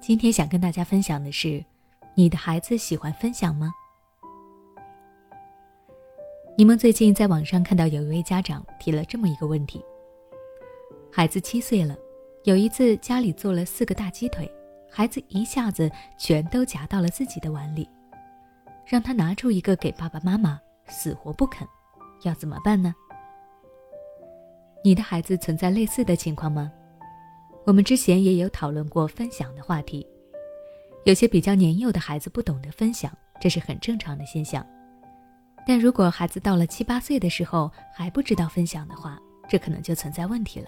今天想跟大家分享的是，你的孩子喜欢分享吗？你们最近在网上看到有一位家长提了这么一个问题：孩子七岁了，有一次家里做了四个大鸡腿，孩子一下子全都夹到了自己的碗里，让他拿出一个给爸爸妈妈，死活不肯，要怎么办呢？你的孩子存在类似的情况吗？我们之前也有讨论过分享的话题。有些比较年幼的孩子不懂得分享，这是很正常的现象。但如果孩子到了七八岁的时候还不知道分享的话，这可能就存在问题了。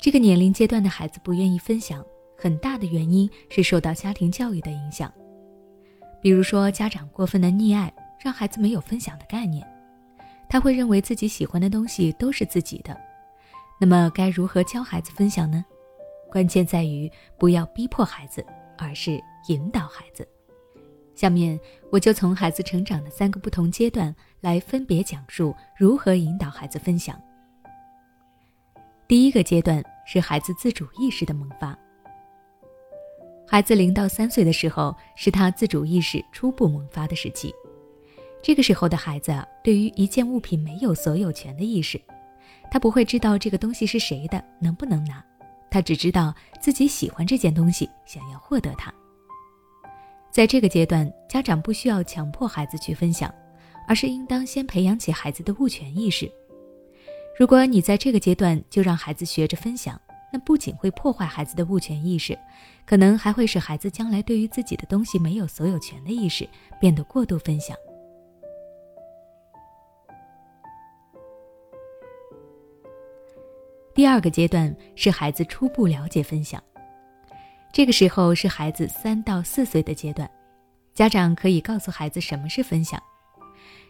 这个年龄阶段的孩子不愿意分享，很大的原因是受到家庭教育的影响，比如说家长过分的溺爱，让孩子没有分享的概念。他会认为自己喜欢的东西都是自己的，那么该如何教孩子分享呢？关键在于不要逼迫孩子，而是引导孩子。下面我就从孩子成长的三个不同阶段来分别讲述如何引导孩子分享。第一个阶段是孩子自主意识的萌发。孩子零到三岁的时候是他自主意识初步萌发的时期。这个时候的孩子啊，对于一件物品没有所有权的意识，他不会知道这个东西是谁的，能不能拿，他只知道自己喜欢这件东西，想要获得它。在这个阶段，家长不需要强迫孩子去分享，而是应当先培养起孩子的物权意识。如果你在这个阶段就让孩子学着分享，那不仅会破坏孩子的物权意识，可能还会使孩子将来对于自己的东西没有所有权的意识变得过度分享。第二个阶段是孩子初步了解分享，这个时候是孩子三到四岁的阶段，家长可以告诉孩子什么是分享。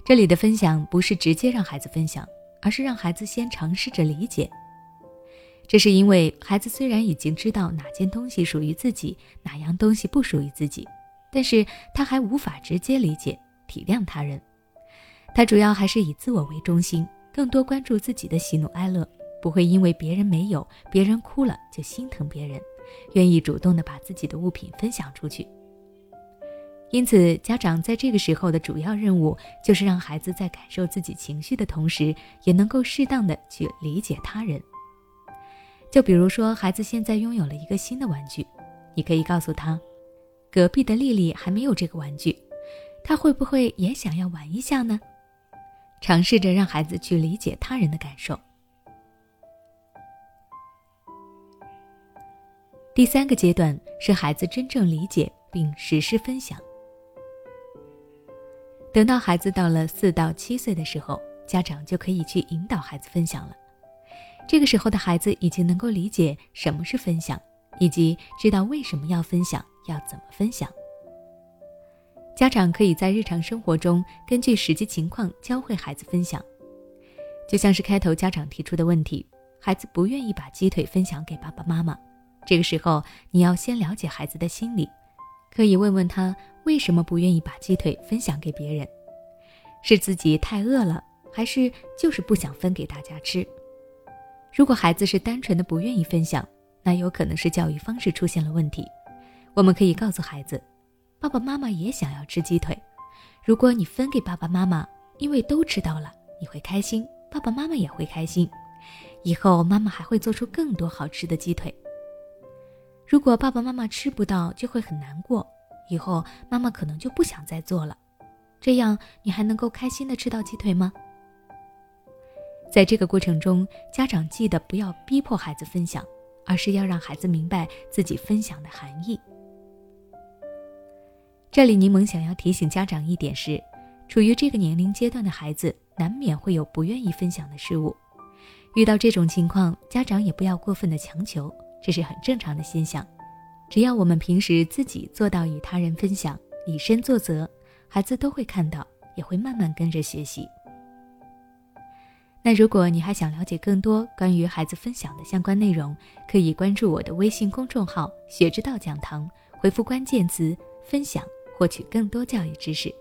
这里的分享不是直接让孩子分享，而是让孩子先尝试着理解。这是因为孩子虽然已经知道哪件东西属于自己，哪样东西不属于自己，但是他还无法直接理解、体谅他人。他主要还是以自我为中心，更多关注自己的喜怒哀乐。不会因为别人没有，别人哭了就心疼别人，愿意主动的把自己的物品分享出去。因此，家长在这个时候的主要任务就是让孩子在感受自己情绪的同时，也能够适当的去理解他人。就比如说，孩子现在拥有了一个新的玩具，你可以告诉他，隔壁的丽丽还没有这个玩具，他会不会也想要玩一下呢？尝试着让孩子去理解他人的感受。第三个阶段是孩子真正理解并实施分享。等到孩子到了四到七岁的时候，家长就可以去引导孩子分享了。这个时候的孩子已经能够理解什么是分享，以及知道为什么要分享，要怎么分享。家长可以在日常生活中根据实际情况教会孩子分享，就像是开头家长提出的问题：孩子不愿意把鸡腿分享给爸爸妈妈。这个时候，你要先了解孩子的心理，可以问问他为什么不愿意把鸡腿分享给别人，是自己太饿了，还是就是不想分给大家吃？如果孩子是单纯的不愿意分享，那有可能是教育方式出现了问题。我们可以告诉孩子，爸爸妈妈也想要吃鸡腿，如果你分给爸爸妈妈，因为都吃到了，你会开心，爸爸妈妈也会开心，以后妈妈还会做出更多好吃的鸡腿。如果爸爸妈妈吃不到，就会很难过。以后妈妈可能就不想再做了，这样你还能够开心的吃到鸡腿吗？在这个过程中，家长记得不要逼迫孩子分享，而是要让孩子明白自己分享的含义。这里柠檬想要提醒家长一点是：处于这个年龄阶段的孩子，难免会有不愿意分享的事物。遇到这种情况，家长也不要过分的强求。这是很正常的现象，只要我们平时自己做到与他人分享，以身作则，孩子都会看到，也会慢慢跟着学习。那如果你还想了解更多关于孩子分享的相关内容，可以关注我的微信公众号“学之道讲堂”，回复关键词“分享”，获取更多教育知识。